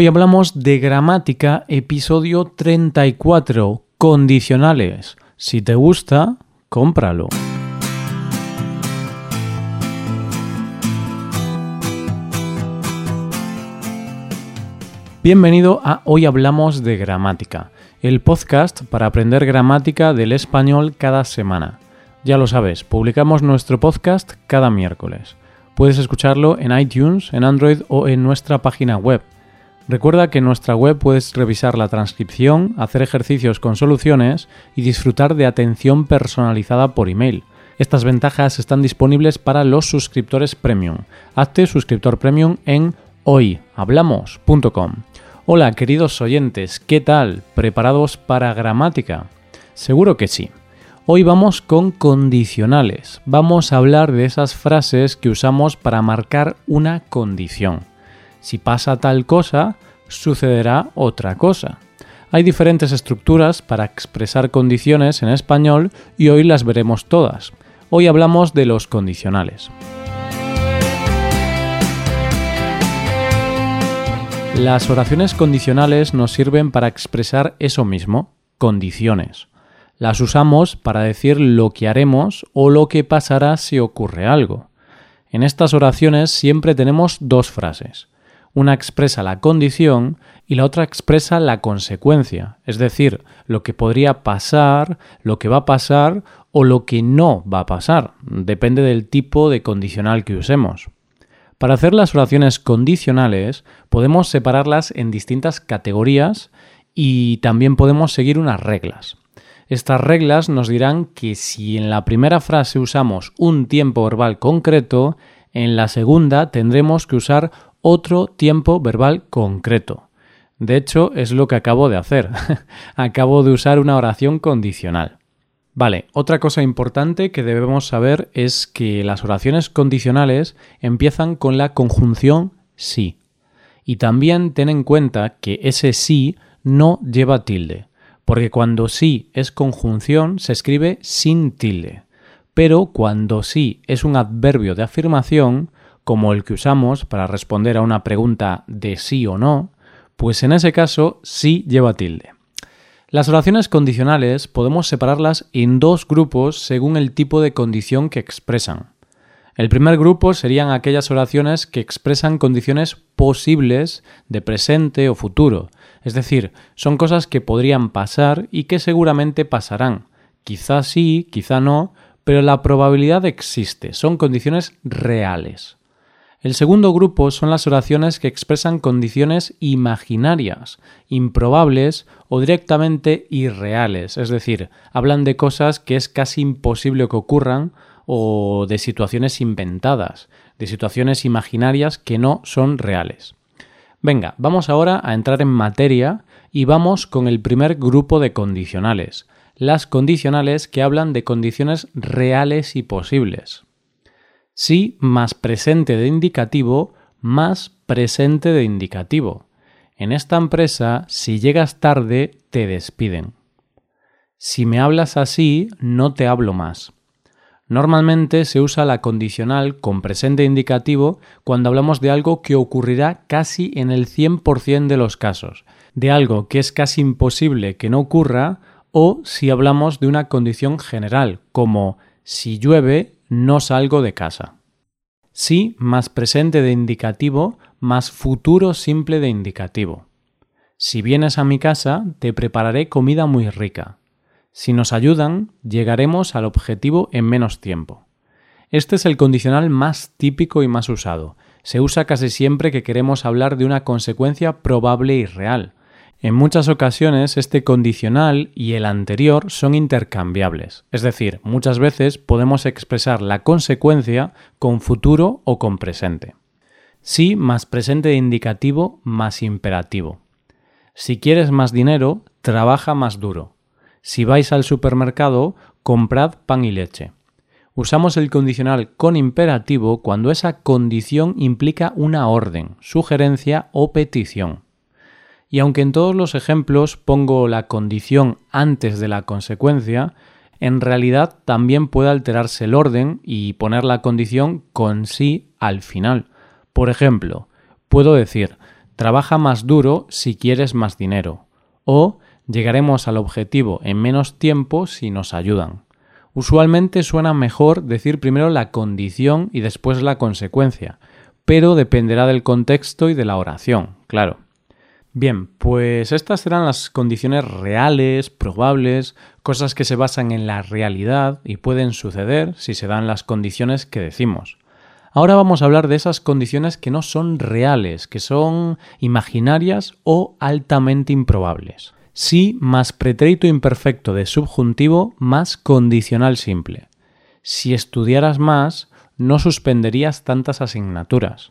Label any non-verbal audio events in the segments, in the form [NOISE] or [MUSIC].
Hoy hablamos de gramática, episodio 34, condicionales. Si te gusta, cómpralo. Bienvenido a Hoy Hablamos de Gramática, el podcast para aprender gramática del español cada semana. Ya lo sabes, publicamos nuestro podcast cada miércoles. Puedes escucharlo en iTunes, en Android o en nuestra página web Recuerda que en nuestra web puedes revisar la transcripción, hacer ejercicios con soluciones y disfrutar de atención personalizada por email. Estas ventajas están disponibles para los suscriptores premium. Hazte suscriptor premium en hoyhablamos.com. Hola queridos oyentes, ¿qué tal? ¿Preparados para gramática? Seguro que sí. Hoy vamos con condicionales. Vamos a hablar de esas frases que usamos para marcar una condición. Si pasa tal cosa, sucederá otra cosa. Hay diferentes estructuras para expresar condiciones en español y hoy las veremos todas. Hoy hablamos de los condicionales. Las oraciones condicionales nos sirven para expresar eso mismo, condiciones. Las usamos para decir lo que haremos o lo que pasará si ocurre algo. En estas oraciones siempre tenemos dos frases. Una expresa la condición y la otra expresa la consecuencia, es decir, lo que podría pasar, lo que va a pasar o lo que no va a pasar. Depende del tipo de condicional que usemos. Para hacer las oraciones condicionales podemos separarlas en distintas categorías y también podemos seguir unas reglas. Estas reglas nos dirán que si en la primera frase usamos un tiempo verbal concreto, en la segunda tendremos que usar otro tiempo verbal concreto. De hecho, es lo que acabo de hacer. [LAUGHS] acabo de usar una oración condicional. Vale, otra cosa importante que debemos saber es que las oraciones condicionales empiezan con la conjunción sí. Y también ten en cuenta que ese sí no lleva tilde, porque cuando sí es conjunción se escribe sin tilde. Pero cuando sí es un adverbio de afirmación, como el que usamos para responder a una pregunta de sí o no, pues en ese caso sí lleva tilde. Las oraciones condicionales podemos separarlas en dos grupos según el tipo de condición que expresan. El primer grupo serían aquellas oraciones que expresan condiciones posibles de presente o futuro, es decir, son cosas que podrían pasar y que seguramente pasarán. Quizá sí, quizá no, pero la probabilidad existe, son condiciones reales. El segundo grupo son las oraciones que expresan condiciones imaginarias, improbables o directamente irreales, es decir, hablan de cosas que es casi imposible que ocurran o de situaciones inventadas, de situaciones imaginarias que no son reales. Venga, vamos ahora a entrar en materia y vamos con el primer grupo de condicionales, las condicionales que hablan de condiciones reales y posibles. Sí más presente de indicativo más presente de indicativo. En esta empresa, si llegas tarde, te despiden. Si me hablas así, no te hablo más. Normalmente se usa la condicional con presente indicativo cuando hablamos de algo que ocurrirá casi en el 100% de los casos, de algo que es casi imposible que no ocurra o si hablamos de una condición general, como si llueve, no salgo de casa. Sí más presente de indicativo más futuro simple de indicativo. Si vienes a mi casa, te prepararé comida muy rica. Si nos ayudan, llegaremos al objetivo en menos tiempo. Este es el condicional más típico y más usado. Se usa casi siempre que queremos hablar de una consecuencia probable y real, en muchas ocasiones este condicional y el anterior son intercambiables, es decir, muchas veces podemos expresar la consecuencia con futuro o con presente. Sí más presente de indicativo más imperativo. Si quieres más dinero, trabaja más duro. Si vais al supermercado, comprad pan y leche. Usamos el condicional con imperativo cuando esa condición implica una orden, sugerencia o petición. Y aunque en todos los ejemplos pongo la condición antes de la consecuencia, en realidad también puede alterarse el orden y poner la condición con sí al final. Por ejemplo, puedo decir, trabaja más duro si quieres más dinero. O llegaremos al objetivo en menos tiempo si nos ayudan. Usualmente suena mejor decir primero la condición y después la consecuencia, pero dependerá del contexto y de la oración, claro. Bien, pues estas serán las condiciones reales, probables, cosas que se basan en la realidad y pueden suceder si se dan las condiciones que decimos. Ahora vamos a hablar de esas condiciones que no son reales, que son imaginarias o altamente improbables. Si más pretérito imperfecto de subjuntivo más condicional simple. Si estudiaras más, no suspenderías tantas asignaturas.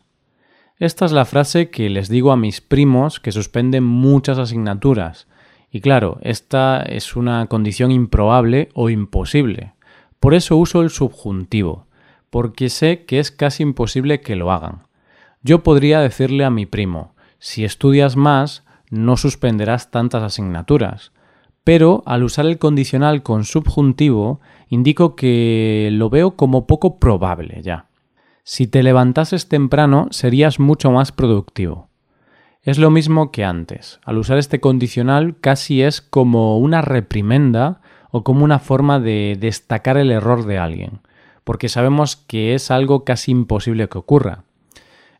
Esta es la frase que les digo a mis primos que suspenden muchas asignaturas. Y claro, esta es una condición improbable o imposible. Por eso uso el subjuntivo, porque sé que es casi imposible que lo hagan. Yo podría decirle a mi primo, si estudias más, no suspenderás tantas asignaturas. Pero al usar el condicional con subjuntivo, indico que lo veo como poco probable ya. Si te levantases temprano, serías mucho más productivo. Es lo mismo que antes. Al usar este condicional casi es como una reprimenda o como una forma de destacar el error de alguien, porque sabemos que es algo casi imposible que ocurra.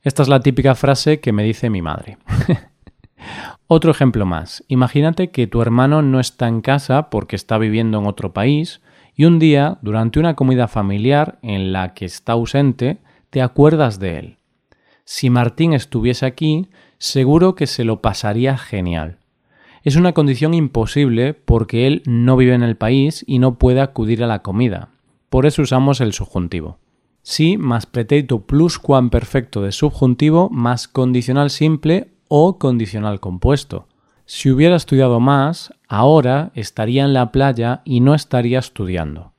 Esta es la típica frase que me dice mi madre. [LAUGHS] Otro ejemplo más. Imagínate que tu hermano no está en casa porque está viviendo en otro país y un día, durante una comida familiar en la que está ausente, te acuerdas de él. Si Martín estuviese aquí, seguro que se lo pasaría genial. Es una condición imposible porque él no vive en el país y no puede acudir a la comida. Por eso usamos el subjuntivo. Si más pretérito plus perfecto de subjuntivo más condicional simple o condicional compuesto. Si hubiera estudiado más, ahora estaría en la playa y no estaría estudiando.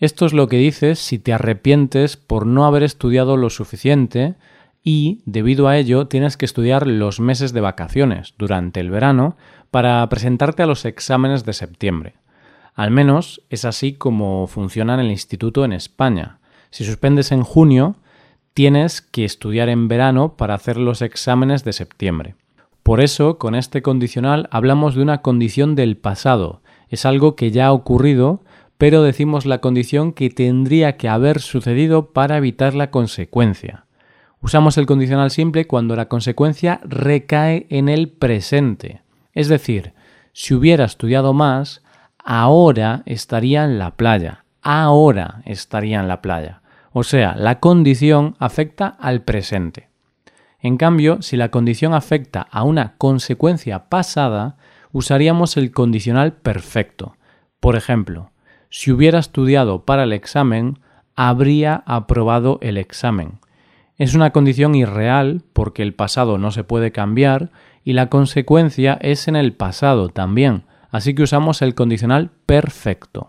Esto es lo que dices si te arrepientes por no haber estudiado lo suficiente y, debido a ello, tienes que estudiar los meses de vacaciones durante el verano para presentarte a los exámenes de septiembre. Al menos es así como funciona en el instituto en España. Si suspendes en junio, tienes que estudiar en verano para hacer los exámenes de septiembre. Por eso, con este condicional hablamos de una condición del pasado. Es algo que ya ha ocurrido, pero decimos la condición que tendría que haber sucedido para evitar la consecuencia. Usamos el condicional simple cuando la consecuencia recae en el presente. Es decir, si hubiera estudiado más, ahora estaría en la playa. Ahora estaría en la playa. O sea, la condición afecta al presente. En cambio, si la condición afecta a una consecuencia pasada, usaríamos el condicional perfecto. Por ejemplo, si hubiera estudiado para el examen, habría aprobado el examen. Es una condición irreal porque el pasado no se puede cambiar y la consecuencia es en el pasado también, así que usamos el condicional perfecto.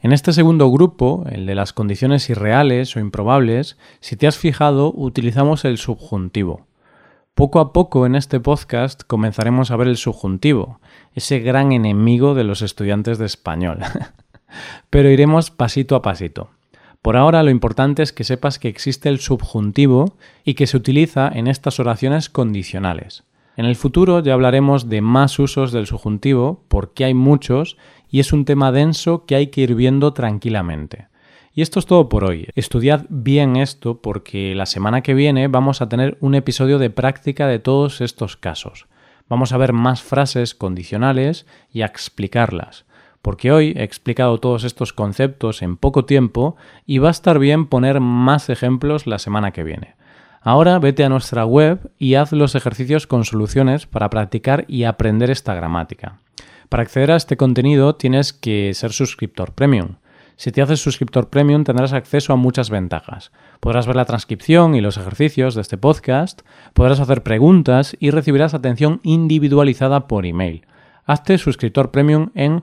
En este segundo grupo, el de las condiciones irreales o improbables, si te has fijado, utilizamos el subjuntivo. Poco a poco en este podcast comenzaremos a ver el subjuntivo, ese gran enemigo de los estudiantes de español. [LAUGHS] Pero iremos pasito a pasito. Por ahora lo importante es que sepas que existe el subjuntivo y que se utiliza en estas oraciones condicionales. En el futuro ya hablaremos de más usos del subjuntivo porque hay muchos y es un tema denso que hay que ir viendo tranquilamente. Y esto es todo por hoy. Estudiad bien esto porque la semana que viene vamos a tener un episodio de práctica de todos estos casos. Vamos a ver más frases condicionales y a explicarlas. Porque hoy he explicado todos estos conceptos en poco tiempo y va a estar bien poner más ejemplos la semana que viene. Ahora vete a nuestra web y haz los ejercicios con soluciones para practicar y aprender esta gramática. Para acceder a este contenido tienes que ser suscriptor premium. Si te haces suscriptor premium tendrás acceso a muchas ventajas. Podrás ver la transcripción y los ejercicios de este podcast, podrás hacer preguntas y recibirás atención individualizada por email. Hazte suscriptor premium en